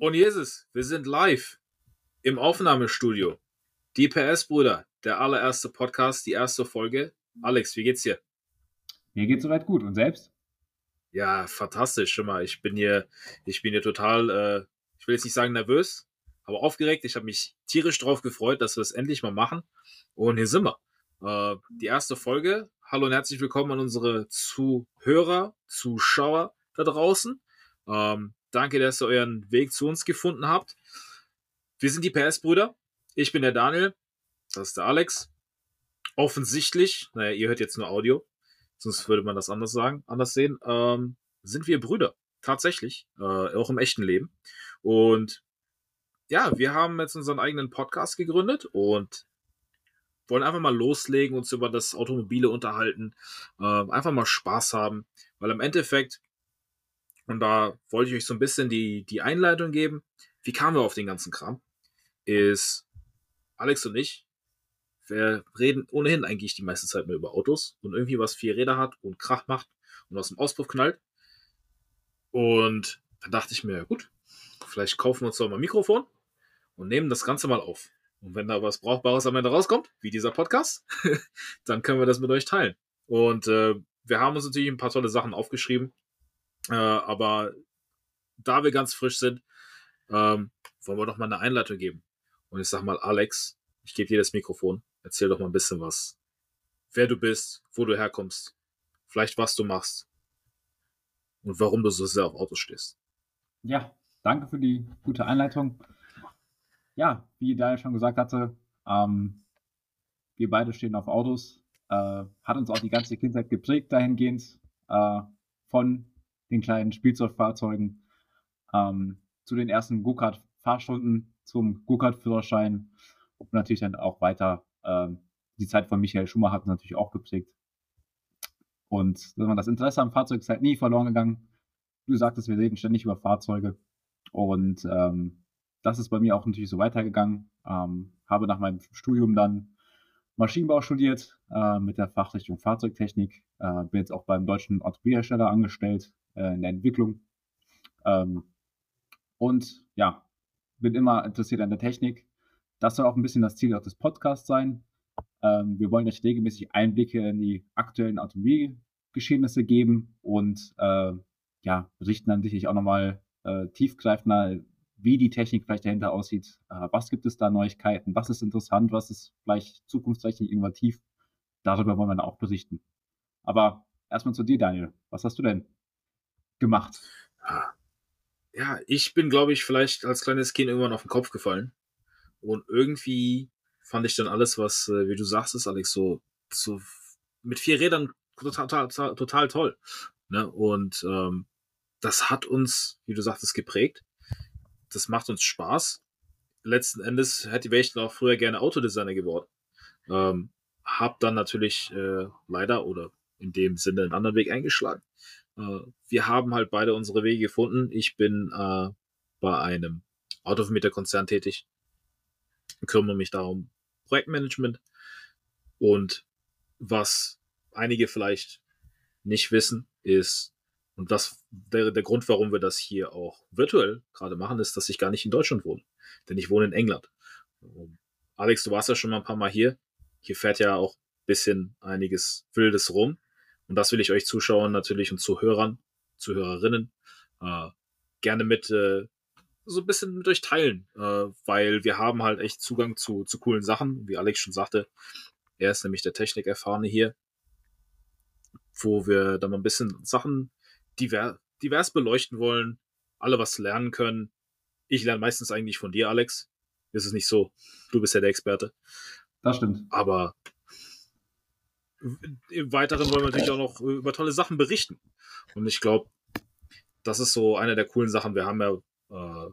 Und Jesus, wir sind live im Aufnahmestudio. Die PS-Brüder, der allererste Podcast, die erste Folge. Alex, wie geht's dir? Mir geht's soweit gut. Und selbst? Ja, fantastisch. Schon mal, ich bin hier, ich bin hier total, äh, ich will jetzt nicht sagen nervös, aber aufgeregt. Ich habe mich tierisch drauf gefreut, dass wir es endlich mal machen. Und hier sind wir. Äh, die erste Folge. Hallo und herzlich willkommen an unsere Zuhörer, Zuschauer da draußen. Ähm, danke, dass ihr euren Weg zu uns gefunden habt. Wir sind die PS-Brüder. Ich bin der Daniel. Das ist der Alex. Offensichtlich, naja, ihr hört jetzt nur Audio, sonst würde man das anders sagen, anders sehen, ähm, sind wir Brüder. Tatsächlich. Äh, auch im echten Leben. Und ja, wir haben jetzt unseren eigenen Podcast gegründet und wollen einfach mal loslegen, uns über das Automobile unterhalten, äh, einfach mal Spaß haben, weil im Endeffekt und da wollte ich euch so ein bisschen die, die Einleitung geben. Wie kamen wir auf den ganzen Kram? Ist Alex und ich, wir reden ohnehin eigentlich die meiste Zeit nur über Autos und irgendwie was vier Räder hat und Krach macht und aus dem Auspuff knallt. Und dann dachte ich mir, gut, vielleicht kaufen wir uns doch mal ein Mikrofon und nehmen das Ganze mal auf. Und wenn da was Brauchbares am Ende rauskommt, wie dieser Podcast, dann können wir das mit euch teilen. Und äh, wir haben uns natürlich ein paar tolle Sachen aufgeschrieben, äh, aber da wir ganz frisch sind, ähm, wollen wir doch mal eine Einleitung geben. Und ich sag mal, Alex, ich gebe dir das Mikrofon. Erzähl doch mal ein bisschen was. Wer du bist, wo du herkommst, vielleicht was du machst und warum du so sehr auf Autos stehst. Ja, danke für die gute Einleitung. Ja, wie Daniel schon gesagt hatte, ähm, wir beide stehen auf Autos. Äh, hat uns auch die ganze Kindheit geprägt dahingehend. Äh, von den kleinen Spielzeugfahrzeugen, ähm, zu den ersten Go-Kart-Fahrstunden, zum Go-Kart-Führerschein und natürlich dann auch weiter ähm, die Zeit von Michael Schumacher hat natürlich auch geprägt. Und das Interesse am Fahrzeug ist halt nie verloren gegangen. Du sagtest, wir reden ständig über Fahrzeuge. Und ähm, das ist bei mir auch natürlich so weitergegangen. Ähm, habe nach meinem Studium dann Maschinenbau studiert äh, mit der Fachrichtung Fahrzeugtechnik. Äh, bin jetzt auch beim deutschen Automobilhersteller angestellt äh, in der Entwicklung. Ähm, und ja, bin immer interessiert an der Technik. Das soll auch ein bisschen das Ziel auch des Podcasts sein. Ähm, wir wollen euch regelmäßig Einblicke in die aktuellen Automobilgeschehnisse geben und äh, ja, berichten dann sicherlich auch nochmal äh, tiefgreifender, wie die Technik vielleicht dahinter aussieht. Äh, was gibt es da Neuigkeiten? Was ist interessant? Was ist vielleicht zukunftsträchtig innovativ? Darüber wollen wir dann auch berichten. Aber erstmal zu dir, Daniel. Was hast du denn gemacht? Ja, ich bin, glaube ich, vielleicht als kleines Kind irgendwann auf den Kopf gefallen. Und irgendwie fand ich dann alles, was, äh, wie du sagst, ist Alex, so, so mit vier Rädern total, total, total toll. Ne? Und ähm, das hat uns, wie du sagtest, geprägt. Das macht uns Spaß. Letzten Endes hätte ich auch früher gerne Autodesigner geworden. Ähm, hab dann natürlich äh, leider oder in dem Sinne einen anderen Weg eingeschlagen. Äh, wir haben halt beide unsere Wege gefunden. Ich bin äh, bei einem Autovermieterkonzern tätig, kümmere mich darum Projektmanagement und was einige vielleicht nicht wissen, ist, und das der, der Grund, warum wir das hier auch virtuell gerade machen, ist, dass ich gar nicht in Deutschland wohne. Denn ich wohne in England. Alex, du warst ja schon mal ein paar Mal hier. Hier fährt ja auch bisschen einiges Wildes rum. Und das will ich euch Zuschauern natürlich und Zuhörern, Zuhörerinnen äh, gerne mit äh, so ein bisschen mit euch teilen, äh, weil wir haben halt echt Zugang zu, zu coolen Sachen, wie Alex schon sagte. Er ist nämlich der Technikerfahrene hier, wo wir dann mal ein bisschen Sachen divers, divers beleuchten wollen, alle was lernen können. Ich lerne meistens eigentlich von dir, Alex. Ist es nicht so? Du bist ja der Experte. Das stimmt. Aber im Weiteren wollen wir natürlich auch noch über tolle Sachen berichten. Und ich glaube, das ist so eine der coolen Sachen. Wir haben ja äh,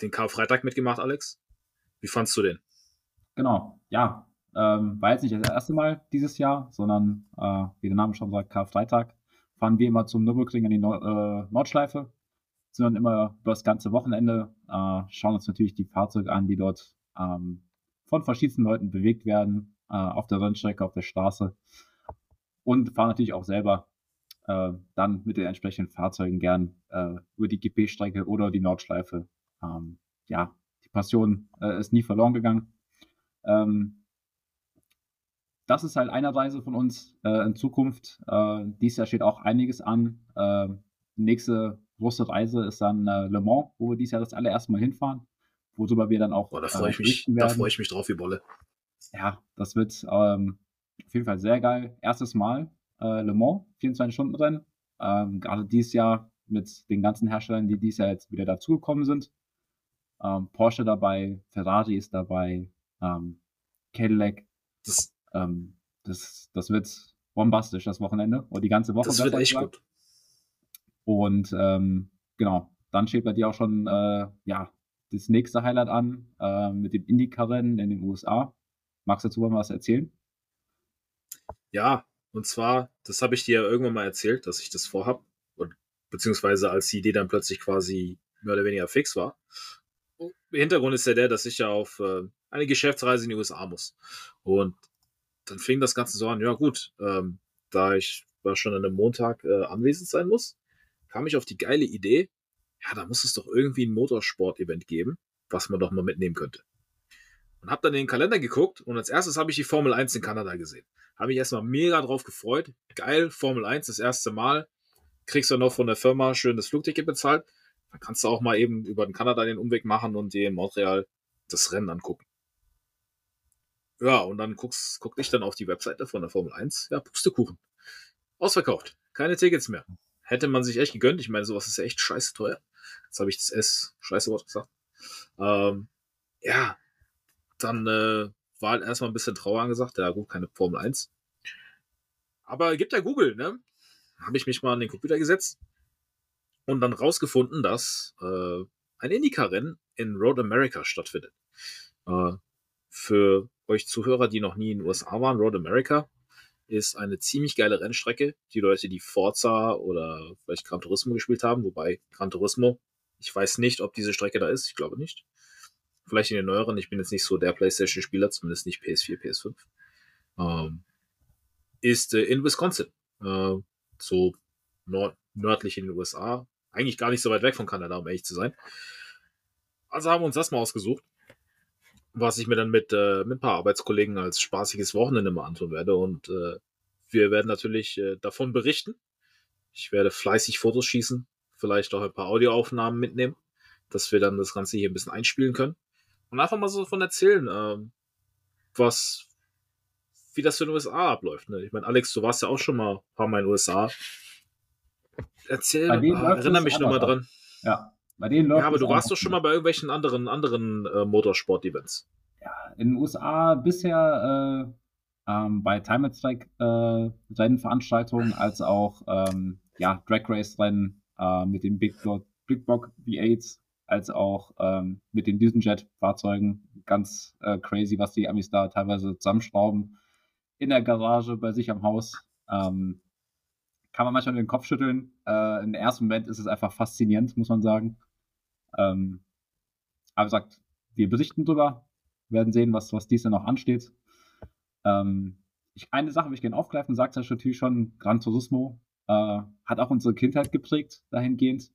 den Karfreitag mitgemacht, Alex. Wie fandst du den? Genau, ja. Ähm, war jetzt nicht das erste Mal dieses Jahr, sondern, äh, wie der Name schon sagt, Karfreitag, fahren wir immer zum Nürburgring an die Nord äh, Nordschleife. Sind dann immer über das ganze Wochenende, äh, schauen uns natürlich die Fahrzeuge an, die dort ähm, von verschiedensten Leuten bewegt werden, äh, auf der Rennstrecke, auf der Straße. Und fahren natürlich auch selber äh, dann mit den entsprechenden Fahrzeugen gern äh, über die GP-Strecke oder die Nordschleife. Ähm, ja, die Passion äh, ist nie verloren gegangen. Ähm, das ist halt eine Reise von uns äh, in Zukunft. Äh, dies Jahr steht auch einiges an. Äh, nächste große Reise ist dann äh, Le Mans, wo wir dieses Jahr das allererste Mal hinfahren, worüber wir dann auch. Boah, da freue ich, mich, da freu ich mich drauf wie Bolle. Ja, das wird ähm, auf jeden Fall sehr geil. Erstes Mal äh, Le Mans, 24-Stunden-Rennen. Ähm, gerade dieses Jahr mit den ganzen Herstellern, die dieses Jahr jetzt wieder dazugekommen sind. Ähm, Porsche dabei, Ferrari ist dabei, ähm, Cadillac. Das, ähm, das, das wird bombastisch, das Wochenende. Oder die ganze Woche. Das wird echt gesagt. gut. Und ähm, genau, dann steht bei dir auch schon äh, ja, das nächste Highlight an äh, mit dem Indycar-Rennen in den USA. Magst du dazu mal was erzählen? Ja, und zwar, das habe ich dir ja irgendwann mal erzählt, dass ich das vorhab, beziehungsweise als die Idee dann plötzlich quasi mehr oder weniger fix war. Hintergrund ist ja der, dass ich ja auf äh, eine Geschäftsreise in die USA muss. Und dann fing das Ganze so an, ja gut, ähm, da ich schon an einem Montag äh, anwesend sein muss, kam ich auf die geile Idee, ja, da muss es doch irgendwie ein Motorsport-Event geben, was man doch mal mitnehmen könnte. Und habe dann in den Kalender geguckt und als erstes habe ich die Formel 1 in Kanada gesehen. Habe mich erstmal mega drauf gefreut. Geil, Formel 1 das erste Mal. Kriegst du noch von der Firma schön das Flugticket bezahlt. Dann kannst du auch mal eben über den Kanada den Umweg machen und dir in Montreal das Rennen angucken. Ja, und dann guckst, guck ich dann auf die Webseite von der Formel 1. Ja, Pustekuchen. Ausverkauft. Keine Tickets mehr. Hätte man sich echt gegönnt. Ich meine, sowas ist ja echt scheiße teuer. Jetzt habe ich das S, scheiße Wort gesagt. Ähm, ja, dann äh, war halt erstmal ein bisschen Trauer angesagt. Ja, gut, keine Formel 1. Aber gibt ja Google, ne? Habe ich mich mal an den Computer gesetzt und dann rausgefunden, dass äh, ein Indycar-Rennen in Road America stattfindet. Äh, für euch Zuhörer, die noch nie in den USA waren, Road America ist eine ziemlich geile Rennstrecke. Die Leute, die Forza oder vielleicht Gran Turismo gespielt haben, wobei Gran Turismo, ich weiß nicht, ob diese Strecke da ist, ich glaube nicht vielleicht in den neueren. Ich bin jetzt nicht so der PlayStation-Spieler, zumindest nicht PS4, PS5. Ähm, ist äh, in Wisconsin. Äh, so nord nördlich in den USA. Eigentlich gar nicht so weit weg von Kanada, um ehrlich zu sein. Also haben wir uns das mal ausgesucht, was ich mir dann mit, äh, mit ein paar Arbeitskollegen als spaßiges Wochenende mal antun werde. Und äh, wir werden natürlich äh, davon berichten. Ich werde fleißig Fotos schießen, vielleicht auch ein paar Audioaufnahmen mitnehmen, dass wir dann das Ganze hier ein bisschen einspielen können. Und einfach mal so davon erzählen, ähm, was, wie das für den USA abläuft. Ne? Ich meine, Alex, du warst ja auch schon mal ein paar Mal in den USA. Erzähl, mal, erinnere mich nochmal dran. Ja, bei denen läuft Ja, aber du warst doch schon mal bei irgendwelchen anderen, anderen äh, Motorsport-Events. Ja, in den USA bisher äh, ähm, bei Time Attack äh, Rennveranstaltungen als auch ähm, ja, Drag Race Rennen äh, mit dem Big, Big Block V8 als auch ähm, mit den Düsenjet-Fahrzeugen. Ganz äh, crazy, was die Amis da teilweise zusammenschrauben in der Garage bei sich am Haus. Ähm, kann man manchmal den Kopf schütteln. Äh, Im ersten Moment ist es einfach faszinierend, muss man sagen. Ähm, aber gesagt, wir berichten drüber, werden sehen, was, was dies noch ansteht. Ähm, ich, eine Sache will ich gerne aufgreifen, sagt ja natürlich schon, Gran Turismo äh, hat auch unsere Kindheit geprägt, dahingehend.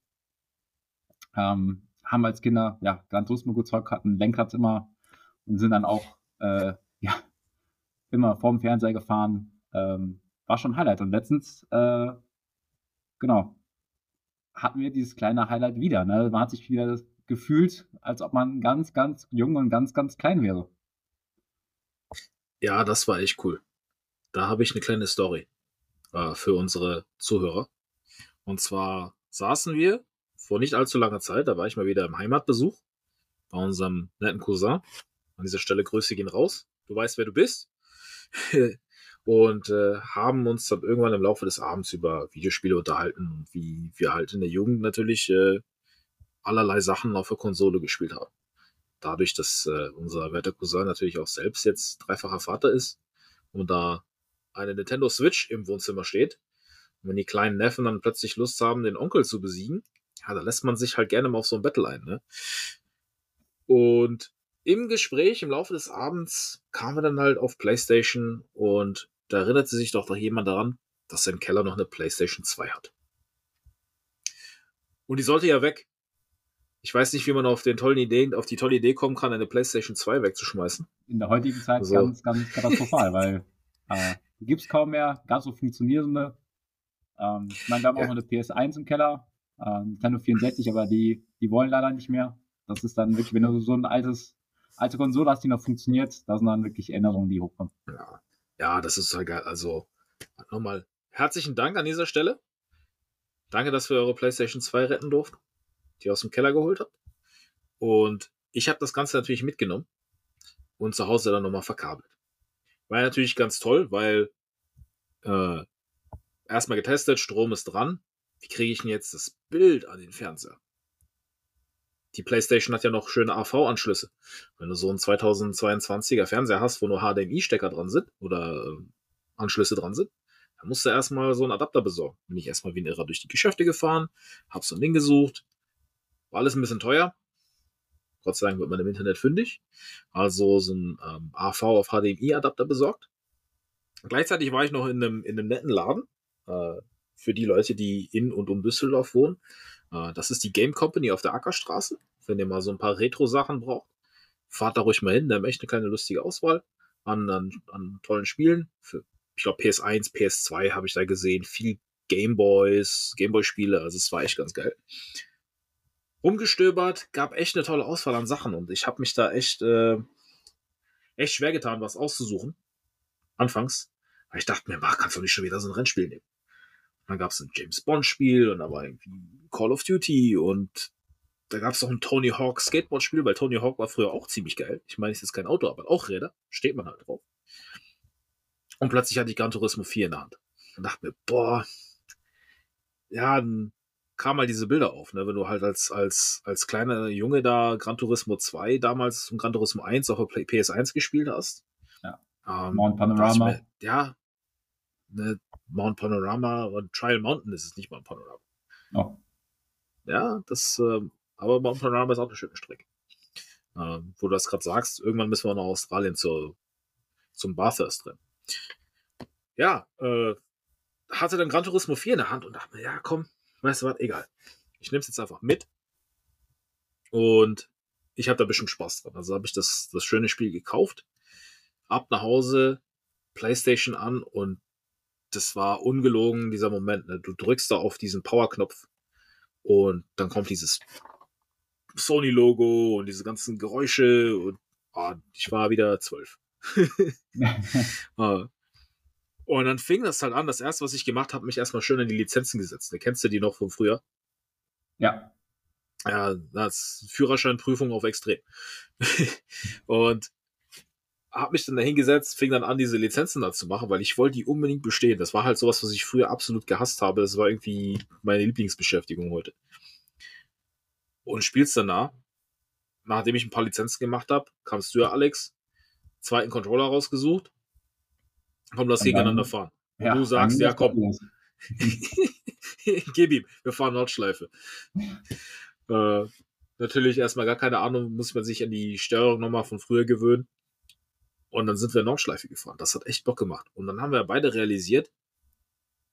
Ähm, haben als Kinder ja Gran Turismo gezeugt, hatten Lenkrad immer und sind dann auch äh, ja immer vorm Fernseher gefahren. Ähm, war schon ein Highlight. Und letztens, äh, genau, hatten wir dieses kleine Highlight wieder. Ne? Man hat sich wieder gefühlt, als ob man ganz, ganz jung und ganz, ganz klein wäre. Ja, das war echt cool. Da habe ich eine kleine Story äh, für unsere Zuhörer. Und zwar saßen wir vor nicht allzu langer Zeit, da war ich mal wieder im Heimatbesuch bei unserem netten Cousin. An dieser Stelle Grüße gehen raus. Du weißt, wer du bist. und äh, haben uns dann irgendwann im Laufe des Abends über Videospiele unterhalten, wie wir halt in der Jugend natürlich äh, allerlei Sachen auf der Konsole gespielt haben. Dadurch, dass äh, unser werter Cousin natürlich auch selbst jetzt dreifacher Vater ist und da eine Nintendo Switch im Wohnzimmer steht, und wenn die kleinen Neffen dann plötzlich Lust haben, den Onkel zu besiegen, ja, da lässt man sich halt gerne mal auf so ein Battle ein, ne? Und im Gespräch im Laufe des Abends kamen wir dann halt auf PlayStation und da erinnerte sich doch noch jemand daran, dass sein Keller noch eine PlayStation 2 hat. Und die sollte ja weg. Ich weiß nicht, wie man auf den tollen Ideen, auf die tolle Idee kommen kann, eine PlayStation 2 wegzuschmeißen. In der heutigen Zeit also, ganz, ganz katastrophal, weil äh, gibt es kaum mehr, ganz so funktionierende. Ähm, ich meine, wir haben ja. auch noch eine PS1 im Keller, äh, Nintendo 64, aber die, die wollen leider nicht mehr. Das ist dann wirklich, wenn du so ein altes, alte Konsole hast, die noch funktioniert, da sind dann wirklich Änderungen, die hochkommen. Ja, ja das ist halt geil. Also nochmal herzlichen Dank an dieser Stelle. Danke, dass wir eure PlayStation 2 retten durften, die ihr aus dem Keller geholt habt. Und ich habe das Ganze natürlich mitgenommen und zu Hause dann nochmal verkabelt. War natürlich ganz toll, weil äh, erstmal getestet, Strom ist dran. Wie kriege ich denn jetzt das Bild an den Fernseher? Die PlayStation hat ja noch schöne AV-Anschlüsse. Wenn du so einen 2022er Fernseher hast, wo nur HDMI-Stecker dran sind oder äh, Anschlüsse dran sind, dann musst du erstmal so einen Adapter besorgen. Bin ich erstmal wie ein Irrer durch die Geschäfte gefahren, hab so ein Ding gesucht. War alles ein bisschen teuer. Gott sei Dank wird man im Internet fündig. Also so ein ähm, AV auf HDMI-Adapter besorgt. Gleichzeitig war ich noch in einem, in einem netten Laden. Äh, für die Leute, die in und um Düsseldorf wohnen. Äh, das ist die Game Company auf der Ackerstraße. Wenn ihr mal so ein paar Retro-Sachen braucht, fahrt da ruhig mal hin. Da haben echt eine kleine lustige Auswahl an, an, an tollen Spielen. Für, ich glaube, PS1, PS2 habe ich da gesehen. Viel Gameboys, Gameboy-Spiele. Also es war echt ganz geil. Rumgestöbert, gab echt eine tolle Auswahl an Sachen und ich habe mich da echt, äh, echt schwer getan, was auszusuchen. Anfangs. Weil ich dachte mir, ach, kannst du nicht schon wieder so ein Rennspiel nehmen. Dann gab es ein James Bond-Spiel und da war irgendwie Call of Duty und da gab es noch ein Tony Hawk Skateboard-Spiel, weil Tony Hawk war früher auch ziemlich geil. Ich meine, es ist kein Auto, aber auch Räder. Steht man halt drauf. Und plötzlich hatte ich Gran Turismo 4 in der Hand. Und dachte mir, boah, ja, dann kam mal diese Bilder auf, ne? wenn du halt als, als, als kleiner Junge da Gran Turismo 2 damals und Gran Turismo 1 auf der PS1 gespielt hast. Ja. Ähm, Mount Panorama. Mir, ja, ne, Mount Panorama und Trial Mountain ist es nicht Mount Panorama. Oh. Ja, das, äh, aber Mount Panorama ist auch eine schöne Strecke. Ähm, wo du das gerade sagst, irgendwann müssen wir nach Australien zur, zum Bathurst drin. Ja, äh, hatte dann Gran Turismo 4 in der Hand und dachte mir, ja, komm, weißt du was, egal. Ich nehme es jetzt einfach mit. Und ich habe da bestimmt Spaß dran. Also habe ich das, das schöne Spiel gekauft, ab nach Hause, Playstation an und das war ungelogen, dieser Moment. Ne? Du drückst da auf diesen Power-Knopf und dann kommt dieses Sony-Logo und diese ganzen Geräusche und oh, ich war wieder zwölf. Ah. und dann fing das halt an. Das erste, was ich gemacht habe, mich erstmal schön in die Lizenzen gesetzt. Ne? Kennst du die noch von früher? Ja. Ja, das Führerscheinprüfung auf extrem. und habe mich dann dahingesetzt, fing dann an, diese Lizenzen da zu machen, weil ich wollte die unbedingt bestehen. Das war halt sowas, was ich früher absolut gehasst habe. Das war irgendwie meine Lieblingsbeschäftigung heute. Und spielst danach, nachdem ich ein paar Lizenzen gemacht habe, kamst du ja, Alex, zweiten Controller rausgesucht. Komm, lass gegeneinander fahren. Und ja, du sagst, ja, komm. Gib ihm, wir fahren Nordschleife. äh, natürlich erstmal gar keine Ahnung, muss man sich an die Steuerung nochmal von früher gewöhnen. Und dann sind wir Nordschleife gefahren. Das hat echt Bock gemacht. Und dann haben wir beide realisiert,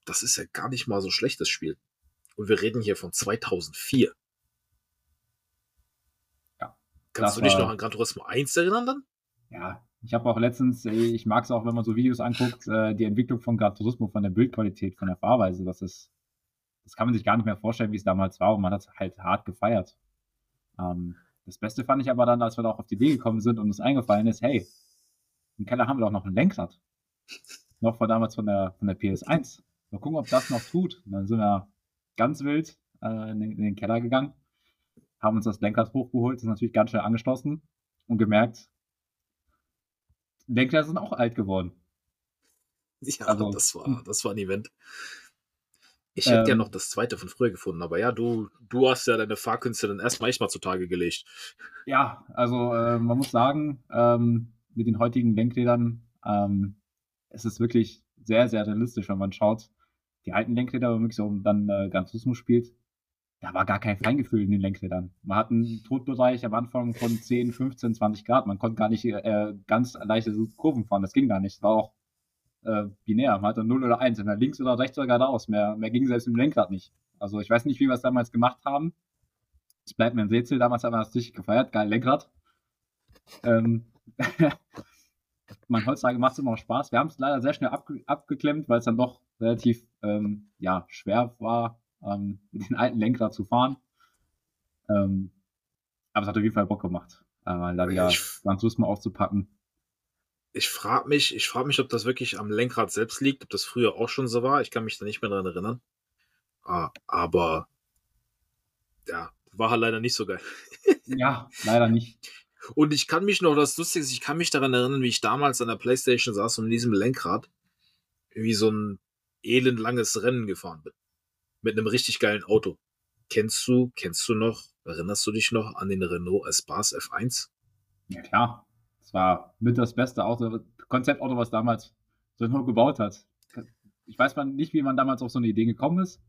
das ist ja gar nicht mal so schlecht, das Spiel. Und wir reden hier von 2004. Ja. Kannst du dich noch an Gran Turismo 1 erinnern dann? Ja, ich habe auch letztens, ich mag es auch, wenn man so Videos anguckt, äh, die Entwicklung von Gran Turismo, von der Bildqualität, von der Fahrweise, das ist, das kann man sich gar nicht mehr vorstellen, wie es damals war und man hat es halt hart gefeiert. Ähm, das Beste fand ich aber dann, als wir da auch auf die Idee gekommen sind und uns eingefallen ist, hey, im Keller haben wir auch noch ein Lenkrad. noch von damals von der, von der PS1. Mal gucken, ob das noch tut. Und dann sind wir ganz wild äh, in, den, in, den, Keller gegangen, haben uns das Lenkrad hochgeholt, ist natürlich ganz schnell angeschlossen und gemerkt, Lenkräder sind auch alt geworden. Ja, also, das, war, das war ein Event. Ich hätte ähm, ja noch das zweite von früher gefunden, aber ja, du, du hast ja deine Fahrkünste dann erstmal echt mal zutage gelegt. Ja, also äh, man muss sagen, ähm, mit den heutigen Lenkrädern ähm, es ist wirklich sehr, sehr realistisch, wenn man schaut. Die alten Lenkräder, wenn man so dann äh, Gran Turismo spielt, da war gar kein Feingefühl in den Lenkrädern. Man hat einen Todbereich am Anfang von 10, 15, 20 Grad. Man konnte gar nicht äh, ganz leichte Kurven fahren. Das ging gar nicht. Das war auch äh, binär. Man hatte 0 oder 1, entweder links oder rechts oder geradeaus. Mehr, mehr ging selbst im Lenkrad nicht. Also ich weiß nicht, wie wir es damals gemacht haben. Es bleibt mir ein Rätsel. Damals haben wir das richtig gefeiert. Geil Lenkrad. Ähm, man heutzutage macht es immer noch Spaß. Wir haben es leider sehr schnell abge abgeklemmt, weil es dann doch relativ ähm, ja, schwer war, ähm, mit den alten Lenkrad zu fahren. Ähm, aber es hat auf jeden Fall Bock gemacht, äh, da wieder Gran Turismo aufzupacken. Ich frage mich, ich frage mich, ob das wirklich am Lenkrad selbst liegt, ob das früher auch schon so war. Ich kann mich da nicht mehr dran erinnern. Ah, aber ja, war halt leider nicht so geil. ja, leider nicht. Und ich kann mich noch, das Lustige ist, ich kann mich daran erinnern, wie ich damals an der Playstation saß und in diesem Lenkrad wie so ein elendlanges Rennen gefahren bin. Mit einem richtig geilen Auto. Kennst du, kennst du noch, erinnerst du dich noch an den Renault Espace F1? Ja, klar. Das war mit das beste Auto, Konzeptauto, was damals Renault gebaut hat. Ich weiß mal nicht, wie man damals auf so eine Idee gekommen ist.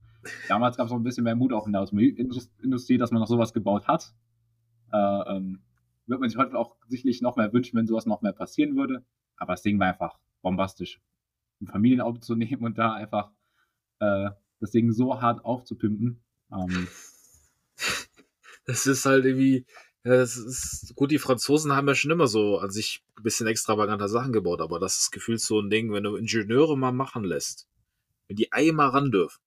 Damals gab es auch ein bisschen mehr Mut auch in der Automobilindustrie, dass man noch sowas gebaut hat. Äh, ähm, würde man sich heute auch sicherlich noch mehr wünschen, wenn sowas noch mehr passieren würde. Aber das Ding war einfach bombastisch. Ein Familienauto zu nehmen und da einfach äh, das Ding so hart aufzupimpen. Ähm, das ist halt irgendwie, ja, das ist gut, die Franzosen haben ja schon immer so an sich ein bisschen extravaganter Sachen gebaut, aber das ist gefühlt so ein Ding, wenn du Ingenieure mal machen lässt, wenn die einmal ran dürfen.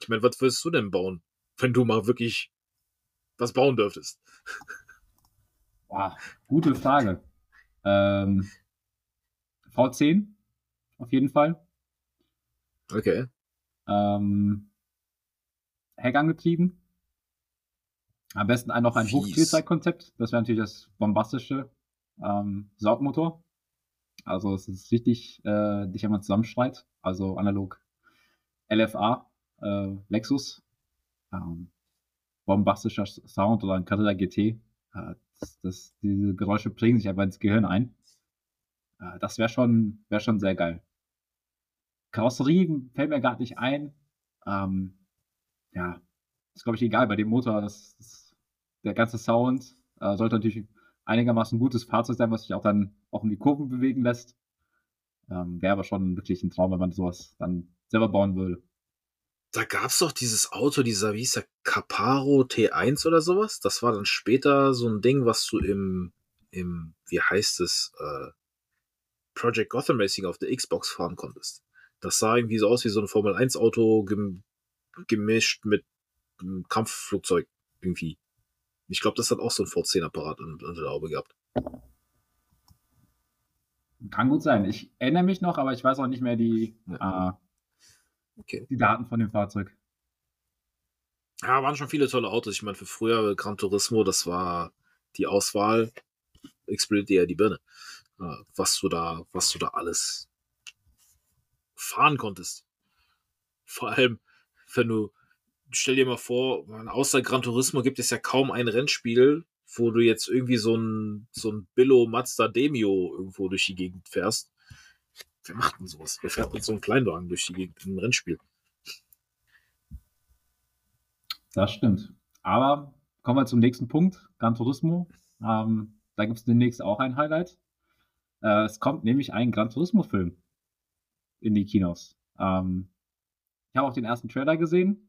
Ich meine, was würdest du denn bauen, wenn du mal wirklich was bauen dürftest? Boah, gute Frage. Ähm, V10 auf jeden Fall. Okay. Ähm, Heck angetrieben. Am besten ein, noch ein Hochspielzeitkonzept. Das wäre natürlich das bombastische ähm, Saugmotor. Also es ist richtig, äh, dich einmal zusammenschreit. Also analog LFA, äh, Lexus. Ähm, bombastischer Sound oder ein Cadillac GT. Äh, das, das, diese Geräusche prägen sich einfach ins Gehirn ein. Äh, das wäre schon, wär schon sehr geil. Karosserie fällt mir gerade nicht ein. Ähm, ja, ist glaube ich egal bei dem Motor. Das, das, der ganze Sound äh, sollte natürlich einigermaßen gutes Fahrzeug sein, was sich auch dann auch in die Kurven bewegen lässt. Ähm, Wäre aber schon wirklich ein Traum, wenn man sowas dann selber bauen würde. Da gab es doch dieses Auto, dieser, wie hieß der, Caparo T1 oder sowas. Das war dann später so ein Ding, was du im, im wie heißt es, äh, Project Gotham Racing auf der Xbox fahren konntest. Das sah irgendwie so aus wie so ein Formel 1 Auto gem gemischt mit einem Kampfflugzeug irgendwie. Ich glaube, das hat auch so ein V10-Apparat unter der Haube gehabt. Kann gut sein. Ich erinnere mich noch, aber ich weiß auch nicht mehr die, ja. äh, okay. die Daten von dem Fahrzeug. Ja, waren schon viele tolle Autos. Ich meine, für früher Gran Turismo, das war die Auswahl, explodiert dir ja die Birne. Äh, was du da, was du da alles fahren konntest. Vor allem, wenn du, stell dir mal vor, außer Gran Turismo gibt es ja kaum ein Rennspiel, wo du jetzt irgendwie so ein, so ein Billo Mazda Demio irgendwo durch die Gegend fährst. Wer macht denn sowas? Wer fährt mit so einem Kleinwagen durch die Gegend in einem Rennspiel? Das stimmt. Aber kommen wir zum nächsten Punkt, Gran Turismo. Ähm, da gibt es demnächst auch ein Highlight. Äh, es kommt nämlich ein Gran Turismo-Film in die Kinos. Ähm, ich habe auch den ersten Trailer gesehen.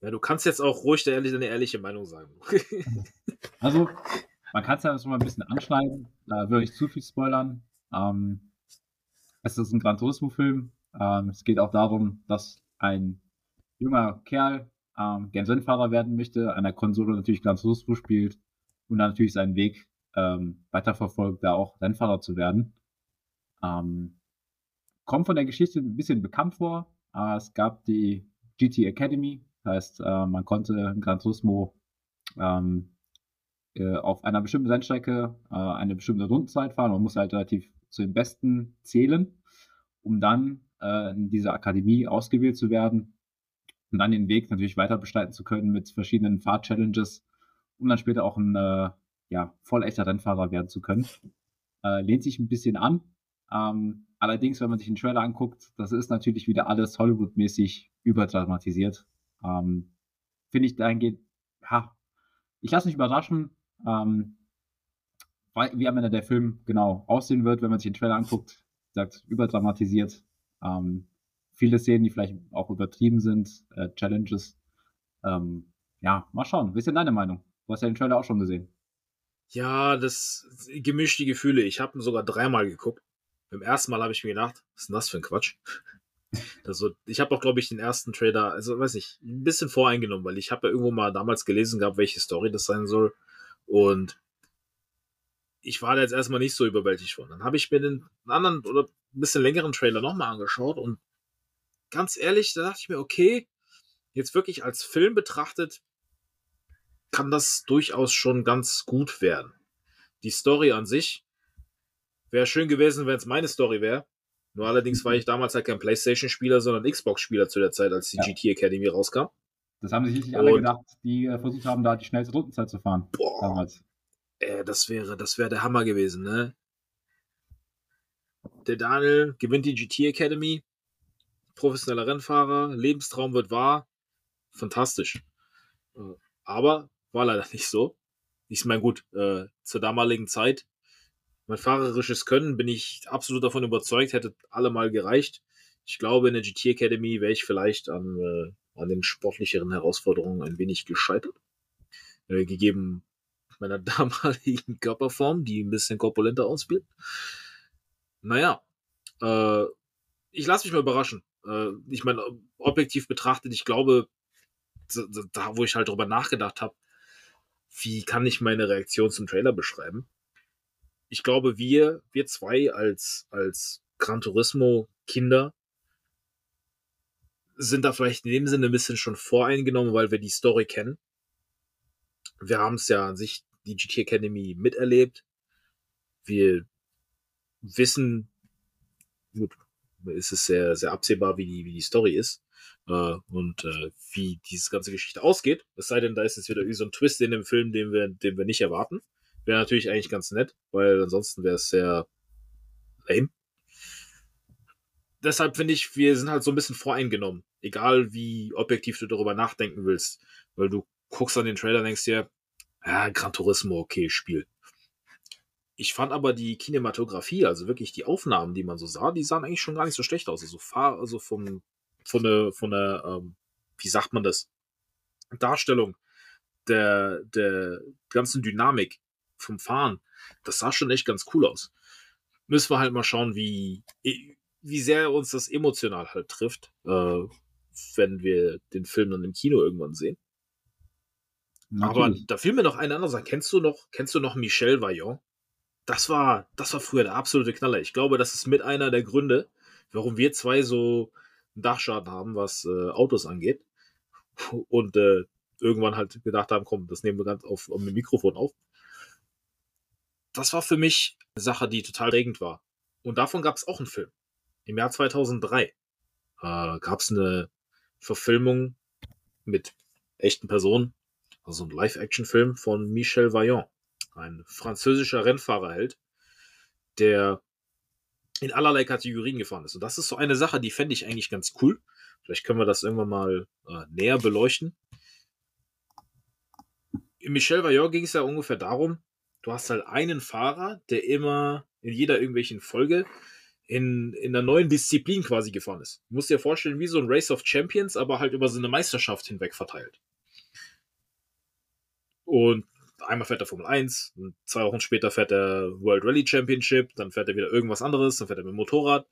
Ja, du kannst jetzt auch ruhig deine ehrliche Meinung sagen. also, man kann es ja schon mal ein bisschen anschneiden. Da würde ich zu viel spoilern. Ähm, es ist ein Gran Turismo-Film. Ähm, es geht auch darum, dass ein junger Kerl ähm, gern Rennfahrer werden möchte, an der Konsole natürlich Gran Turismo spielt und dann natürlich seinen Weg ähm, weiterverfolgt, da auch Rennfahrer zu werden. Ähm, kommt von der Geschichte ein bisschen bekannt vor. Äh, es gab die GT Academy, das heißt, äh, man konnte in Gran Turismo ähm, äh, auf einer bestimmten Rennstrecke äh, eine bestimmte Rundenzeit fahren. Man muss halt relativ zu den Besten zählen, um dann äh, in dieser Akademie ausgewählt zu werden und dann den Weg natürlich weiter bestreiten zu können mit verschiedenen Fahrchallenges, um dann später auch ein äh, ja, voll echter Rennfahrer werden zu können. Äh, lehnt sich ein bisschen an. Ähm, allerdings, wenn man sich den Trailer anguckt, das ist natürlich wieder alles Hollywood-mäßig überdramatisiert. Ähm, Finde ich dahingehend, ja, ich lasse mich überraschen. Ähm, wie am Ende der Film genau aussehen wird, wenn man sich den Trailer anguckt. Sagt, überdramatisiert. Ähm, viele Szenen, die vielleicht auch übertrieben sind, äh, Challenges. Ähm, ja, mal schauen. Wie ist denn deine Meinung? Du hast ja den Trailer auch schon gesehen. Ja, das gemischte Gefühle. Ich habe ihn sogar dreimal geguckt. Beim ersten Mal habe ich mir gedacht, was ist denn das für ein Quatsch? Also, ich habe auch, glaube ich, den ersten Trailer, also weiß nicht, ein bisschen voreingenommen, weil ich habe ja irgendwo mal damals gelesen gehabt, welche Story das sein soll. Und ich war da jetzt erstmal nicht so überwältigt von. Dann habe ich mir den anderen oder ein bisschen längeren Trailer nochmal angeschaut und ganz ehrlich, da dachte ich mir, okay, jetzt wirklich als Film betrachtet, kann das durchaus schon ganz gut werden. Die Story an sich wäre schön gewesen, wenn es meine Story wäre. Nur allerdings war ich damals halt kein PlayStation-Spieler, sondern Xbox-Spieler zu der Zeit, als die ja. GT Academy rauskam. Das haben sich nicht alle gedacht, die äh, versucht haben, da die schnellste Rundenzeit zu fahren. Boah, damals. Äh, das wäre, das wäre der Hammer gewesen, ne? Der Daniel gewinnt die GT Academy, professioneller Rennfahrer, Lebenstraum wird wahr, fantastisch. Äh, aber war leider nicht so. Ich meine, gut, äh, zur damaligen Zeit, mein fahrerisches Können, bin ich absolut davon überzeugt, hätte allemal gereicht. Ich glaube, in der GT Academy wäre ich vielleicht an, äh, an den sportlicheren Herausforderungen ein wenig gescheitert. Äh, gegeben meiner damaligen Körperform, die ein bisschen korpulenter ausbildet. Naja, äh, ich lasse mich mal überraschen. Äh, ich meine, objektiv betrachtet, ich glaube, da, wo ich halt drüber nachgedacht habe, wie kann ich meine Reaktion zum Trailer beschreiben? Ich glaube, wir, wir zwei als, als Gran Turismo Kinder sind da vielleicht in dem Sinne ein bisschen schon voreingenommen, weil wir die Story kennen. Wir haben es ja an sich die GT Academy miterlebt. Wir wissen, gut, ist es sehr, sehr absehbar, wie die, wie die Story ist äh, und äh, wie diese ganze Geschichte ausgeht. Es sei denn, da ist jetzt wieder irgendwie so ein Twist in dem Film, den wir, den wir nicht erwarten. Wäre natürlich eigentlich ganz nett, weil ansonsten wäre es sehr lame. Deshalb finde ich, wir sind halt so ein bisschen voreingenommen. Egal wie objektiv du darüber nachdenken willst. Weil du guckst an den Trailer und denkst dir, ja, Gran Turismo, okay, Spiel. Ich fand aber die Kinematografie, also wirklich die Aufnahmen, die man so sah, die sahen eigentlich schon gar nicht so schlecht aus. Also, fahr, also vom, von der, von der ähm, wie sagt man das? Darstellung der, der ganzen Dynamik vom Fahren, das sah schon echt ganz cool aus. Müssen wir halt mal schauen, wie, wie sehr uns das emotional halt trifft, äh, wenn wir den Film dann im Kino irgendwann sehen. Natürlich. Aber da fiel mir noch ein anderer. Kennst du noch, kennst du noch Michel Vaillant? Das war, das war früher der absolute Knaller. Ich glaube, das ist mit einer der Gründe, warum wir zwei so einen Dachschaden haben, was äh, Autos angeht. Und äh, irgendwann halt gedacht haben, komm, das nehmen wir ganz auf, auf dem Mikrofon auf. Das war für mich eine Sache, die total regend war. Und davon gab es auch einen Film. Im Jahr 2003 äh, gab es eine Verfilmung mit echten Personen also ein Live-Action-Film von Michel Vaillant, ein französischer Rennfahrerheld, der in allerlei Kategorien gefahren ist. Und das ist so eine Sache, die fände ich eigentlich ganz cool. Vielleicht können wir das irgendwann mal äh, näher beleuchten. In Michel Vaillant ging es ja ungefähr darum, du hast halt einen Fahrer, der immer in jeder irgendwelchen Folge in, in einer neuen Disziplin quasi gefahren ist. Du musst dir vorstellen, wie so ein Race of Champions, aber halt über so eine Meisterschaft hinweg verteilt. Und einmal fährt er Formel 1, und zwei Wochen später fährt er World Rally Championship, dann fährt er wieder irgendwas anderes, dann fährt er mit dem Motorrad.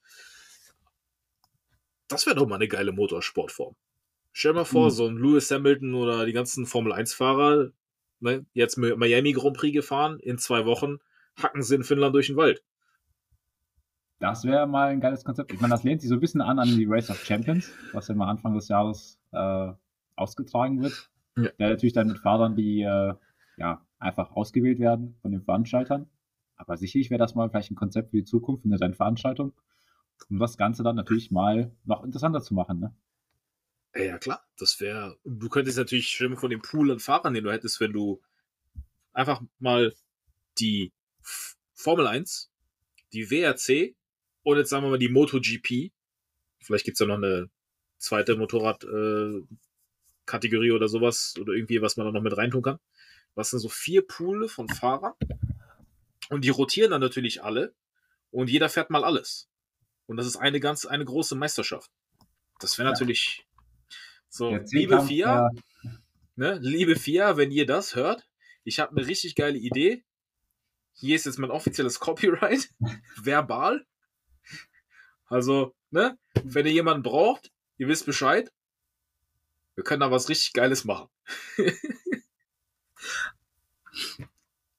Das wäre doch mal eine geile Motorsportform. Stell dir mal vor, mhm. so ein Lewis Hamilton oder die ganzen Formel 1-Fahrer, ne, jetzt Miami Grand Prix gefahren, in zwei Wochen hacken sie in Finnland durch den Wald. Das wäre mal ein geiles Konzept. Ich meine, das lehnt sich so ein bisschen an an die Race of Champions, was ja mal Anfang des Jahres äh, ausgetragen wird. Ja. Der natürlich dann mit Fahrern, die äh, ja einfach ausgewählt werden von den Veranstaltern. Aber sicherlich wäre das mal vielleicht ein Konzept für die Zukunft in der Veranstaltung, um das Ganze dann natürlich mal noch interessanter zu machen. Ne? Ja, klar. Das wäre. Du könntest natürlich schwimmen von dem Pool an Fahrern, den du hättest, wenn du einfach mal die Formel 1, die WRC und jetzt sagen wir mal die MotoGP. Vielleicht gibt es ja noch eine zweite Motorrad, äh, oder sowas oder irgendwie, was man da noch mit reintun kann. Was sind so vier Poole von Fahrern? Und die rotieren dann natürlich alle und jeder fährt mal alles. Und das ist eine ganz, eine große Meisterschaft. Das wäre natürlich so, liebe FIA, ne, liebe FIA, wenn ihr das hört, ich habe eine richtig geile Idee. Hier ist jetzt mein offizielles Copyright, verbal. Also, ne, wenn ihr jemanden braucht, ihr wisst Bescheid, wir können da was richtig Geiles machen.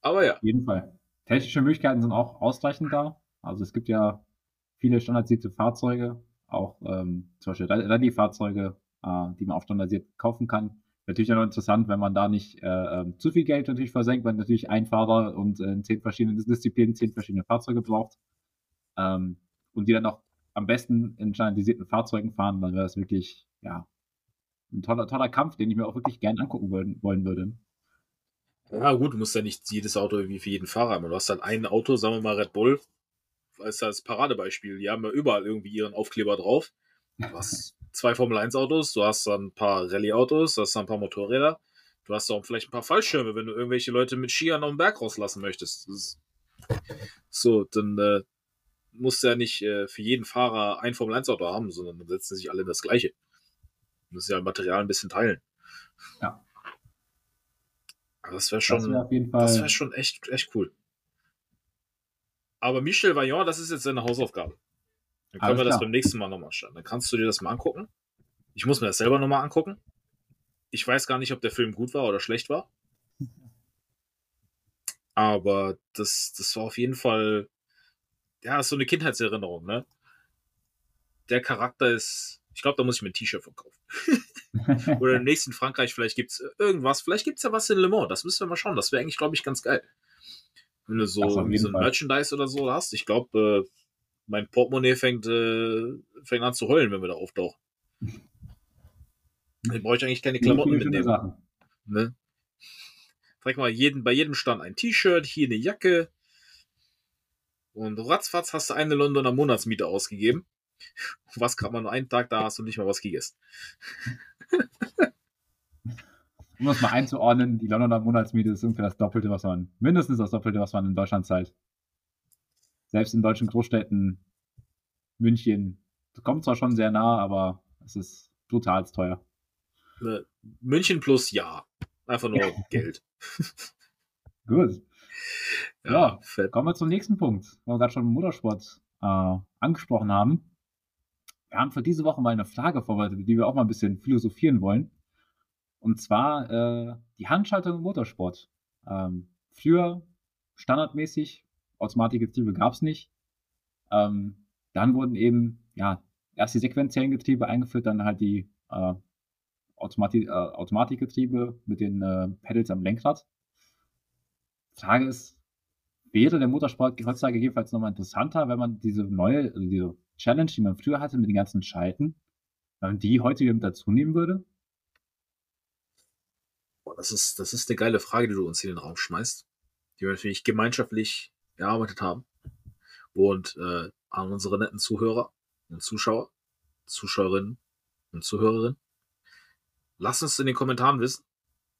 Aber ja. Auf jeden Fall. Technische Möglichkeiten sind auch ausreichend da. Also es gibt ja viele standardisierte Fahrzeuge, auch ähm, zum Beispiel Rallye-Fahrzeuge, äh, die man auch standardisiert kaufen kann. Natürlich auch noch interessant, wenn man da nicht äh, äh, zu viel Geld natürlich versenkt, weil natürlich ein Fahrer und äh, in zehn verschiedenen Disziplinen zehn verschiedene Fahrzeuge braucht ähm, und die dann auch am besten in standardisierten Fahrzeugen fahren, dann wäre das wirklich ja ein toller, toller Kampf, den ich mir auch wirklich gern angucken wollen, wollen würde. Ja, gut, du musst ja nicht jedes Auto irgendwie für jeden Fahrer haben. Du hast halt ein Auto, sagen wir mal Red Bull, als das Paradebeispiel. Die haben ja überall irgendwie ihren Aufkleber drauf. Du hast zwei Formel-1-Autos, du hast dann ein paar Rallye-Autos, du hast dann ein paar Motorräder, du hast auch vielleicht ein paar Fallschirme, wenn du irgendwelche Leute mit Skiern auf den Berg rauslassen möchtest. so, dann äh, musst ja nicht äh, für jeden Fahrer ein Formel-1-Auto haben, sondern dann setzen sich alle in das Gleiche. Du musst ja Material ein bisschen teilen. Ja. Aber das wäre schon, das wär das wär schon echt, echt cool. Aber Michel Vaillant, das ist jetzt seine Hausaufgabe. Dann können Alles wir das klar. beim nächsten Mal nochmal schauen. Dann kannst du dir das mal angucken. Ich muss mir das selber nochmal angucken. Ich weiß gar nicht, ob der Film gut war oder schlecht war. Aber das, das war auf jeden Fall, ja, ist so eine Kindheitserinnerung, ne? Der Charakter ist, ich glaube, da muss ich mir ein T-Shirt verkaufen. Oder im nächsten Frankreich, vielleicht gibt es irgendwas. Vielleicht gibt es ja was in Le Mans. Das müssen wir mal schauen. Das wäre eigentlich, glaube ich, ganz geil. Wenn du so, wie so ein. Merchandise oder so hast. Ich glaube, äh, mein Portemonnaie fängt, äh, fängt an zu heulen, wenn wir da auftauchen. Ich brauche eigentlich keine Klamotten mitnehmen. Ne? Frag mal, jeden, bei jedem Stand ein T-Shirt, hier eine Jacke. Und ratzfatz hast du eine Londoner Monatsmiete ausgegeben. Was kann man nur einen Tag da hast und nicht mal was gegessen. um das mal einzuordnen, die Londoner Monatsmiete ist ungefähr das Doppelte, was man, mindestens das Doppelte, was man in Deutschland zahlt. Selbst in deutschen Großstädten, München, kommt zwar schon sehr nah, aber es ist brutal teuer. Ne, München plus ja. Einfach nur Geld. Gut. Ja, ja kommen wir zum nächsten Punkt, wo wir gerade schon Motorsport äh, angesprochen haben. Wir haben für diese Woche mal eine Frage vorbereitet, die wir auch mal ein bisschen philosophieren wollen. Und zwar äh, die Handschaltung im Motorsport. Ähm, früher standardmäßig, Automatikgetriebe gab es nicht. Ähm, dann wurden eben, ja, erst die sequenziellen Getriebe eingeführt, dann halt die äh, Automatik, äh, Automatikgetriebe mit den äh, Pedals am Lenkrad. Frage ist, wäre der Motorsport heutzutage gegebenenfalls nochmal interessanter, wenn man diese neue, also diese Challenge, die man früher hatte mit den ganzen Schalten, wenn man die heute wieder mit dazu nehmen würde? Boah, das ist, das ist eine geile Frage, die du uns hier in den Raum schmeißt, die wir natürlich gemeinschaftlich erarbeitet haben. Und äh, an unsere netten Zuhörer und Zuschauer, Zuschauerinnen und Zuhörerinnen, lasst uns in den Kommentaren wissen,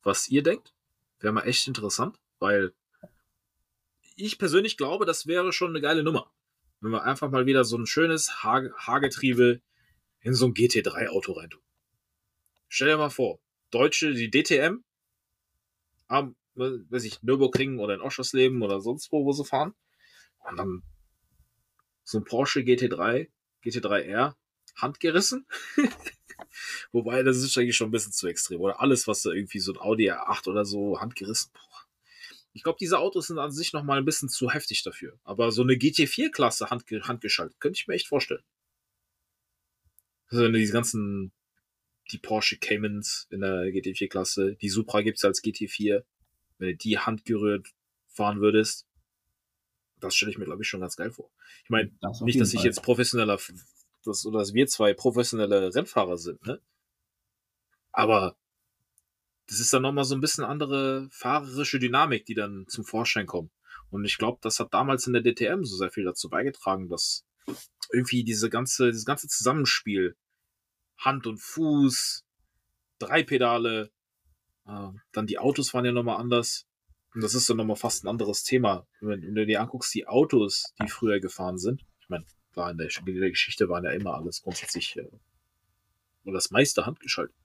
was ihr denkt. Wäre mal echt interessant, weil ich persönlich glaube, das wäre schon eine geile Nummer wenn wir einfach mal wieder so ein schönes Haargetriebe in so ein GT3-Auto reintun. Stell dir mal vor, Deutsche, die DTM, am, weiß ich, Nürburgring oder in Oschersleben oder sonst wo, wo sie fahren. Und dann so ein Porsche GT3, GT3R, handgerissen. Wobei, das ist eigentlich schon ein bisschen zu extrem. Oder alles, was da irgendwie so ein Audi R8 oder so handgerissen. Boah. Ich glaube, diese Autos sind an sich noch mal ein bisschen zu heftig dafür. Aber so eine GT4-Klasse handge handgeschaltet, könnte ich mir echt vorstellen. Also wenn du diese ganzen, die Porsche Caymans in der GT4-Klasse, die Supra gibt's als GT4, wenn du die handgerührt fahren würdest, das stelle ich mir, glaube ich, schon ganz geil vor. Ich meine, nicht, dass ich Fall. jetzt professioneller, dass, oder dass wir zwei professionelle Rennfahrer sind, ne? Aber das ist dann nochmal so ein bisschen andere fahrerische Dynamik, die dann zum Vorschein kommt. Und ich glaube, das hat damals in der DTM so sehr viel dazu beigetragen, dass irgendwie diese ganze, dieses ganze Zusammenspiel, Hand und Fuß, drei Pedale, äh, dann die Autos waren ja nochmal anders. und das ist dann nochmal fast ein anderes Thema. Wenn, wenn, du dir anguckst, die Autos, die früher gefahren sind, ich meine, war in der, in der Geschichte waren ja immer alles grundsätzlich äh, oder das meiste handgeschaltet.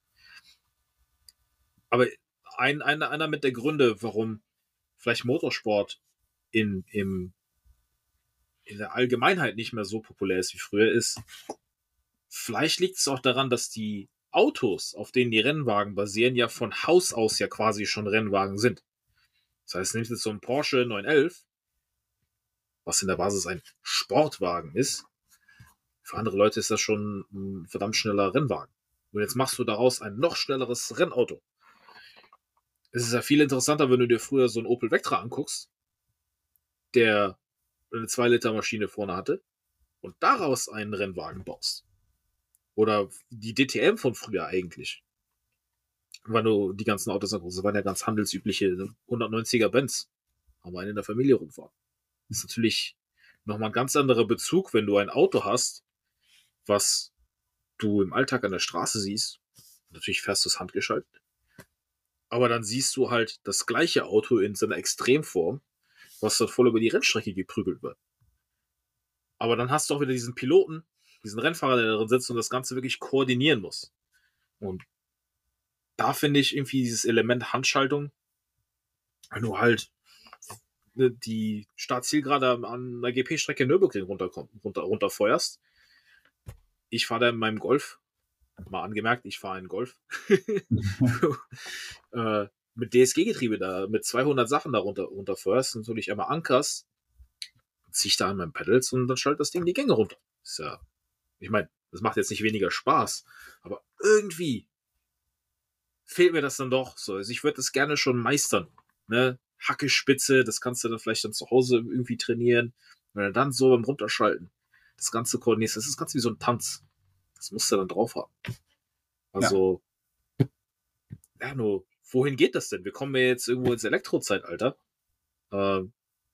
Aber ein, ein, einer mit der Gründe, warum vielleicht Motorsport in, im, in der Allgemeinheit nicht mehr so populär ist wie früher ist, vielleicht liegt es auch daran, dass die Autos, auf denen die Rennwagen basieren, ja von Haus aus ja quasi schon Rennwagen sind. Das heißt, nimmst jetzt so ein Porsche 911, was in der Basis ein Sportwagen ist. Für andere Leute ist das schon ein verdammt schneller Rennwagen. Und jetzt machst du daraus ein noch schnelleres Rennauto. Es ist ja viel interessanter, wenn du dir früher so einen Opel Vectra anguckst, der eine 2-Liter-Maschine vorne hatte und daraus einen Rennwagen baust. Oder die DTM von früher eigentlich weil du die ganzen Autos anguckst, das waren ja ganz handelsübliche 190er Benz. Haben einen in der Familie rumfahren. Das ist natürlich nochmal ein ganz anderer Bezug, wenn du ein Auto hast, was du im Alltag an der Straße siehst. Natürlich fährst du es handgeschaltet. Aber dann siehst du halt das gleiche Auto in seiner Extremform, was dort voll über die Rennstrecke geprügelt wird. Aber dann hast du auch wieder diesen Piloten, diesen Rennfahrer, der da drin sitzt und das Ganze wirklich koordinieren muss. Und da finde ich irgendwie dieses Element Handschaltung, wenn du halt ne, die Startzielgerade an der GP-Strecke Nürburgring runterkommt, runter, runterfeuerst. Ich fahre da in meinem Golf, mal angemerkt, ich fahre einen Golf, äh, mit DSG-Getriebe da, mit 200 Sachen da runter, runterfeuerst, natürlich einmal ankerst, zieh ich da an meinen Pedals und dann schaltet das Ding die Gänge runter. Ist ja, ich meine, das macht jetzt nicht weniger Spaß, aber irgendwie fehlt mir das dann doch so. Also ich würde das gerne schon meistern. Ne? Hacke, Spitze, das kannst du dann vielleicht dann zu Hause irgendwie trainieren. Wenn du dann so beim Runterschalten das Ganze koordinierst, das ist ganz wie so ein Tanz. Das musst du dann drauf haben. Also, ja, ja nur, wohin geht das denn? Wir kommen ja jetzt irgendwo ins Elektrozeitalter. Äh,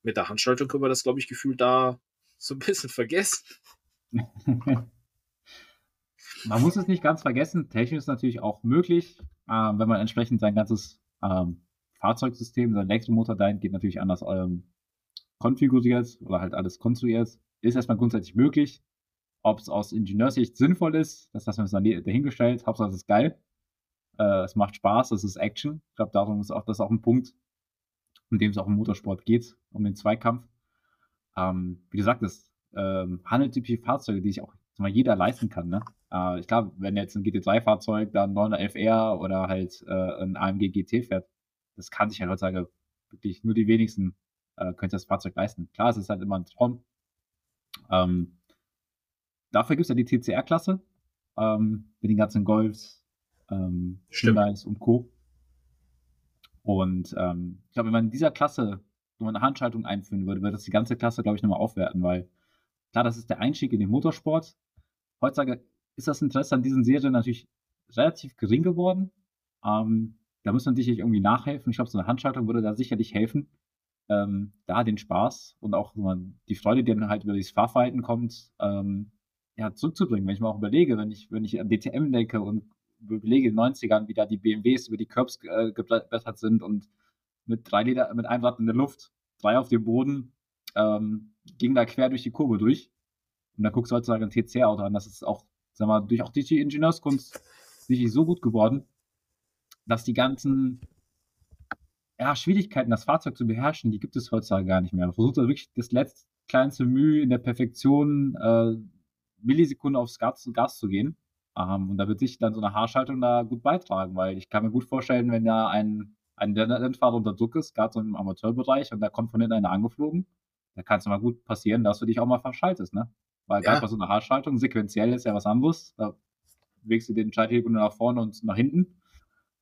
mit der Handschaltung können wir das, glaube ich, gefühlt da so ein bisschen vergessen. Man muss es nicht ganz vergessen, technisch ist natürlich auch möglich, äh, wenn man entsprechend sein ganzes ähm, Fahrzeugsystem, sein Elektromotor geht natürlich anders ähm, konfiguriert oder halt alles konstruiert. Ist erstmal grundsätzlich möglich. Ob es aus Ingenieurssicht sinnvoll ist, das lassen wir uns dahingestellt. Hauptsache es ist geil. Äh, es macht Spaß, es ist Action. Ich glaube, darum ist auch das auch ein Punkt, in dem es auch im Motorsport geht, um den Zweikampf. Ähm, wie gesagt, es ähm, handelt um Fahrzeuge, die sich auch mal jeder leisten kann. Ne? Äh, ich glaube, wenn jetzt ein GT3-Fahrzeug dann 911R oder halt äh, ein AMG GT fährt, das kann sich ja heutzutage wirklich nur die wenigsten äh, können das Fahrzeug leisten. Klar, es ist halt immer ein Traum. Ähm, dafür gibt es ja die TCR-Klasse ähm, mit den ganzen Golfs, ähm, Hyundais und Co. Und ähm, ich glaube, wenn man in dieser Klasse so eine Handschaltung einführen würde, würde das die ganze Klasse, glaube ich, nochmal aufwerten, weil klar, das ist der Einstieg in den Motorsport, heutzutage ist das Interesse an diesen Serien natürlich relativ gering geworden. Ähm, da muss man sicherlich irgendwie nachhelfen. Ich glaube, so eine Handschaltung würde da sicherlich helfen, ähm, da den Spaß und auch die Freude, die dann halt über das Fahrverhalten kommt, ähm, ja, zurückzubringen. Wenn ich mir auch überlege, wenn ich, wenn ich an DTM denke und überlege in den 90ern, wie da die BMWs über die Curbs äh, geblättert sind und mit drei Liter, mit einem Rad in der Luft, drei auf dem Boden, ähm, ging da quer durch die Kurve durch. Und dann guckst du heutzutage ein TC-Auto an. Das ist auch, sag mal, durch auch die Ingenieurskunst sicherlich so gut geworden, dass die ganzen ja, Schwierigkeiten, das Fahrzeug zu beherrschen, die gibt es heutzutage gar nicht mehr. Man versucht da wirklich das letzte kleinste Mühe in der Perfektion, äh, Millisekunde aufs Gas, Gas zu gehen. Ähm, und da wird sich dann so eine Haarschaltung da gut beitragen, weil ich kann mir gut vorstellen, wenn da ein, ein Rennfahrer unter Druck ist, gerade so im Amateurbereich, und da kommt von hinten einer angeflogen, da kann es mal gut passieren, dass du dich auch mal verschaltest, ne? Weil ja. gerade bei so einer Haarschaltung, sequenziell ist ja was anderes. Da bewegst du den Schalthebel nach vorne und nach hinten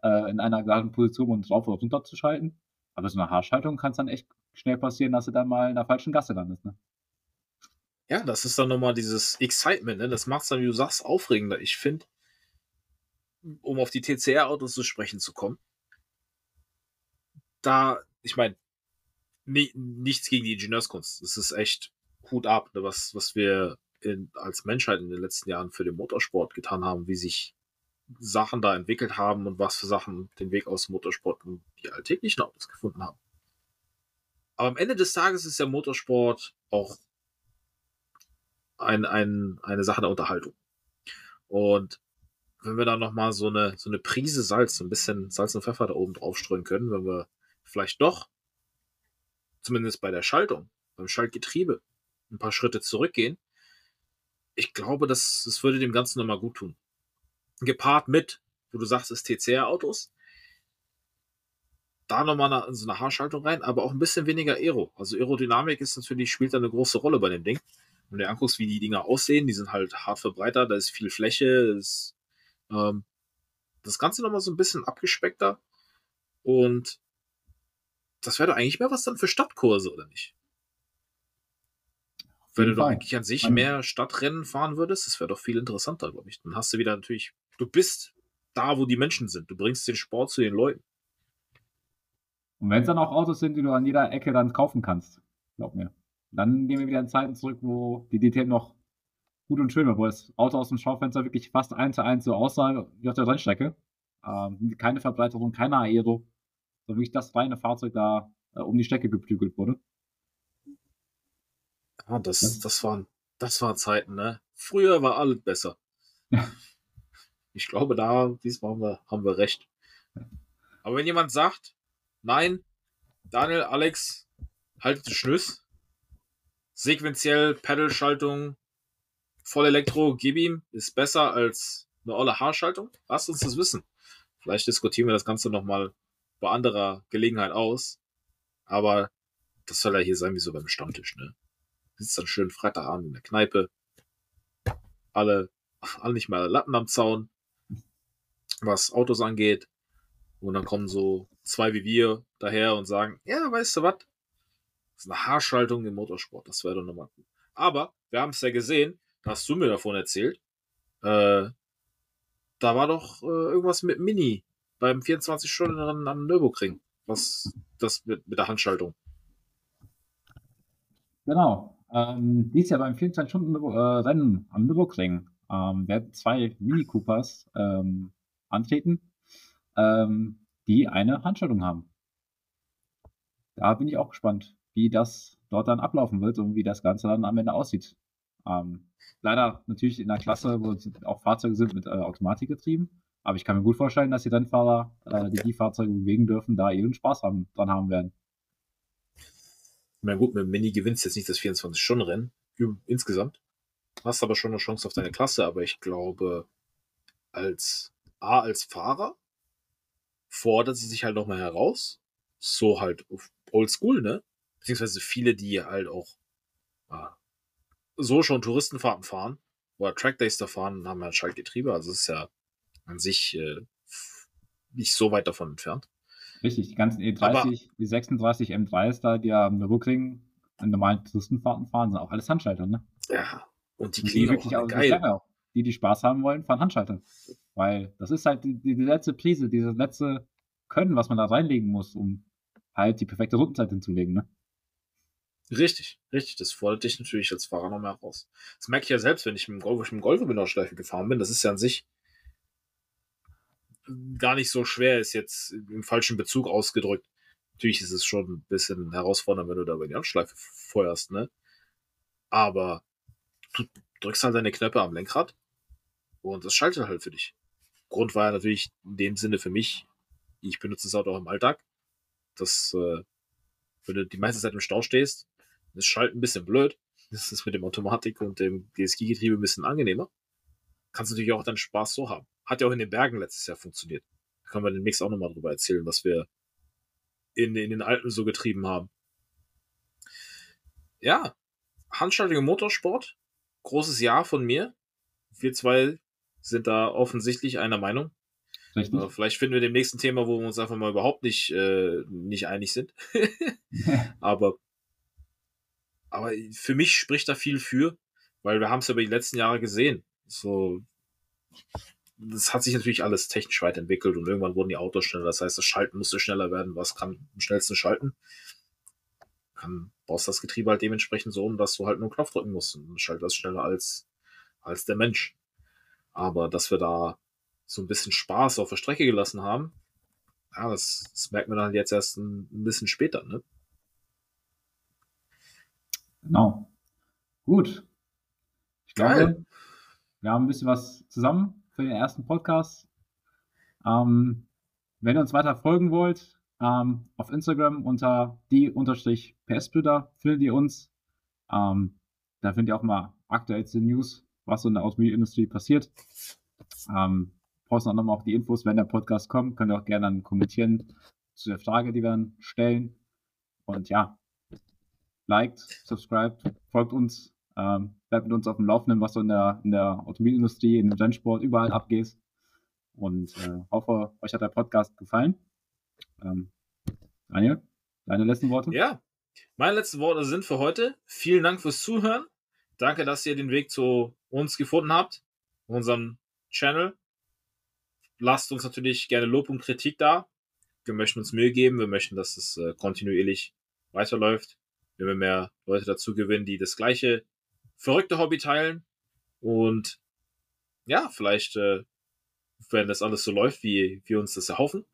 äh, in einer geraden Position und drauf oder runter zu schalten. Aber so eine Haarschaltung kann es dann echt schnell passieren, dass du dann mal in der falschen Gasse landest. Ne? Ja, das ist dann nochmal dieses Excitement, ne? Das macht es dann, wie du sagst, aufregender. Ich finde, um auf die TCR-Autos zu sprechen zu kommen, da, ich meine, nichts gegen die Ingenieurskunst. Das ist echt Hut ab, ne, was, was wir in, als Menschheit in den letzten Jahren für den Motorsport getan haben, wie sich Sachen da entwickelt haben und was für Sachen den Weg aus Motorsport und die alltäglichen Autos gefunden haben. Aber am Ende des Tages ist der Motorsport auch ein, ein, eine Sache der Unterhaltung. Und wenn wir da nochmal so eine, so eine Prise Salz, so ein bisschen Salz und Pfeffer da oben drauf streuen können, wenn wir vielleicht doch, zumindest bei der Schaltung, beim Schaltgetriebe, ein paar Schritte zurückgehen, ich glaube, das, das würde dem Ganzen nochmal gut tun. Gepaart mit, wo du sagst, es TCR-Autos, da nochmal eine, so eine Haarschaltung rein, aber auch ein bisschen weniger Aero. Also Aerodynamik ist natürlich, spielt da eine große Rolle bei dem Ding. Wenn du dir anguckst, wie die Dinger aussehen, die sind halt hart verbreitert, da ist viel Fläche, ist, ähm, das Ganze nochmal so ein bisschen abgespeckter und das wäre doch eigentlich mehr was dann für Stadtkurse, oder nicht? Wenn du doch eigentlich an sich mehr Stadtrennen fahren würdest, das wäre doch viel interessanter, glaube ich. Dann hast du wieder natürlich, du bist da, wo die Menschen sind. Du bringst den Sport zu den Leuten. Und wenn es dann auch Autos sind, die du an jeder Ecke dann kaufen kannst, glaub mir. Dann gehen wir wieder in Zeiten zurück, wo die DTM noch gut und schön war, wo das Auto aus dem Schaufenster wirklich fast eins zu eins so aussah wie auf der Rennstrecke. Ähm, keine Verbreiterung, keine Aero, sondern wirklich das reine Fahrzeug da äh, um die Strecke geprügelt wurde. Ja, das, das, waren, das waren Zeiten, ne? Früher war alles besser. ich glaube, da, diesmal haben wir, haben wir recht. Aber wenn jemand sagt, nein, Daniel, Alex, haltet den Schnüss, sequenziell Pedalschaltung, voll Elektro, gib ihm, ist besser als eine olle Haarschaltung, lasst uns das wissen. Vielleicht diskutieren wir das Ganze nochmal bei anderer Gelegenheit aus. Aber das soll ja hier sein wie so beim Stammtisch, ne? Sitzt dann schön Freitagabend in der Kneipe. Alle, alle nicht mehr Latten am Zaun, was Autos angeht. Und dann kommen so zwei wie wir daher und sagen, ja, weißt du was? Das ist eine Haarschaltung im Motorsport. Das wäre doch nochmal gut. Aber wir haben es ja gesehen, da hast du mir davon erzählt. Äh, da war doch äh, irgendwas mit Mini beim 24-Stunden-Rennen am Nürburgring. Was das mit, mit der Handschaltung. Genau. Ähm, dies Jahr beim 24-Stunden-Rennen äh, am Nürburgring ähm, werden zwei Mini Coopers ähm, antreten, ähm, die eine Handschaltung haben. Da bin ich auch gespannt, wie das dort dann ablaufen wird und wie das Ganze dann am Ende aussieht. Ähm, leider natürlich in der Klasse, wo auch Fahrzeuge sind mit äh, Automatik getrieben. Aber ich kann mir gut vorstellen, dass die Rennfahrer, äh, die die Fahrzeuge bewegen dürfen, da ihren Spaß haben, dran haben werden. Na gut, mit dem Mini gewinnst jetzt nicht das 24-Stunden-Rennen insgesamt. Hast aber schon eine Chance auf deine Klasse, aber ich glaube, als A, als Fahrer fordert sie sich halt nochmal heraus. So halt oldschool, ne? Beziehungsweise viele, die halt auch ah, so schon Touristenfahrten fahren oder Trackdays da fahren, haben ja Schaltgetriebe. Also es ist ja an sich äh, nicht so weit davon entfernt. Richtig, die ganzen E30, Aber, die 36 M3s da, die am Nürburgring in normalen Touristenfahrten fahren, sind auch alles Handschalter, ne? Ja, und die klingen wirklich auch geil. Auch. Die, die Spaß haben wollen, fahren Handschalter. Weil das ist halt die, die letzte Prise, dieses letzte Können, was man da reinlegen muss, um halt die perfekte Rundenzeit hinzulegen, ne? Richtig, richtig. Das fordert dich natürlich als Fahrer noch mehr raus. Das merke ich ja selbst, wenn ich mit dem Golf, ich mit dem Golf Schleife gefahren bin. Das ist ja an sich gar nicht so schwer ist, jetzt im falschen Bezug ausgedrückt. Natürlich ist es schon ein bisschen herausfordernd, wenn du da über die Anschleife feuerst, ne? Aber du drückst halt deine Knöpfe am Lenkrad und das schaltet halt für dich. Grund war ja natürlich in dem Sinne für mich, ich benutze das Auto auch im Alltag, dass, äh, wenn du die meiste Zeit im Stau stehst, das Schalten ein bisschen blöd. Das ist mit dem Automatik und dem DSG-Getriebe ein bisschen angenehmer. Kannst natürlich auch deinen Spaß so haben. Hat ja auch in den Bergen letztes Jahr funktioniert. Da können wir den Mix auch nochmal drüber erzählen, was wir in, in den Alpen so getrieben haben. Ja, handschaltiger Motorsport. Großes Ja von mir. Wir zwei sind da offensichtlich einer Meinung. Richtig. Äh, vielleicht finden wir dem nächsten Thema, wo wir uns einfach mal überhaupt nicht, äh, nicht einig sind. aber, aber für mich spricht da viel für, weil wir haben es ja über die letzten Jahre gesehen. So, das hat sich natürlich alles technisch weiterentwickelt und irgendwann wurden die Autos schneller. Das heißt, das Schalten musste schneller werden. Was kann am schnellsten schalten? Kann, baust das Getriebe halt dementsprechend so um, dass du halt nur einen Knopf drücken musst und schaltet das schneller als, als der Mensch. Aber dass wir da so ein bisschen Spaß auf der Strecke gelassen haben, ja, das, das merkt man dann jetzt erst ein, ein bisschen später, ne? Genau. Gut. Ich glaube, Geil. wir haben ein bisschen was zusammen für den ersten Podcast. Ähm, wenn ihr uns weiter folgen wollt, ähm, auf Instagram unter die-PS-Brüder findet ihr uns. Ähm, da findet ihr auch mal aktuellste News, was so in der Automobilindustrie passiert. Ähm, posten auch nochmal auch die Infos, wenn der Podcast kommt. Könnt ihr auch gerne dann kommentieren zu der Frage, die wir dann stellen. Und ja, liked, subscribed, folgt uns, ähm, bleibt mit uns auf dem Laufenden, was so in der, in der Automobilindustrie, in dem Rennsport überall abgeht. Und äh, hoffe, euch hat der Podcast gefallen. Ähm, Daniel, deine letzten Worte? Ja, meine letzten Worte sind für heute. Vielen Dank fürs Zuhören. Danke, dass ihr den Weg zu uns gefunden habt, unserem Channel. Lasst uns natürlich gerne Lob und Kritik da. Wir möchten uns Mühe geben. Wir möchten, dass es äh, kontinuierlich weiterläuft. Wir wollen mehr Leute dazu gewinnen, die das gleiche verrückte Hobby teilen. Und ja, vielleicht, äh, wenn das alles so läuft, wie wir uns das erhoffen,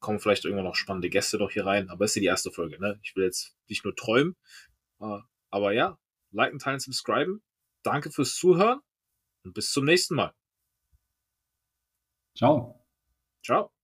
kommen vielleicht irgendwann noch spannende Gäste doch hier rein. Aber es ist ja die erste Folge, ne? Ich will jetzt nicht nur träumen. Äh, aber ja, liken, teilen, subscriben. Danke fürs Zuhören und bis zum nächsten Mal. Ciao. Ciao.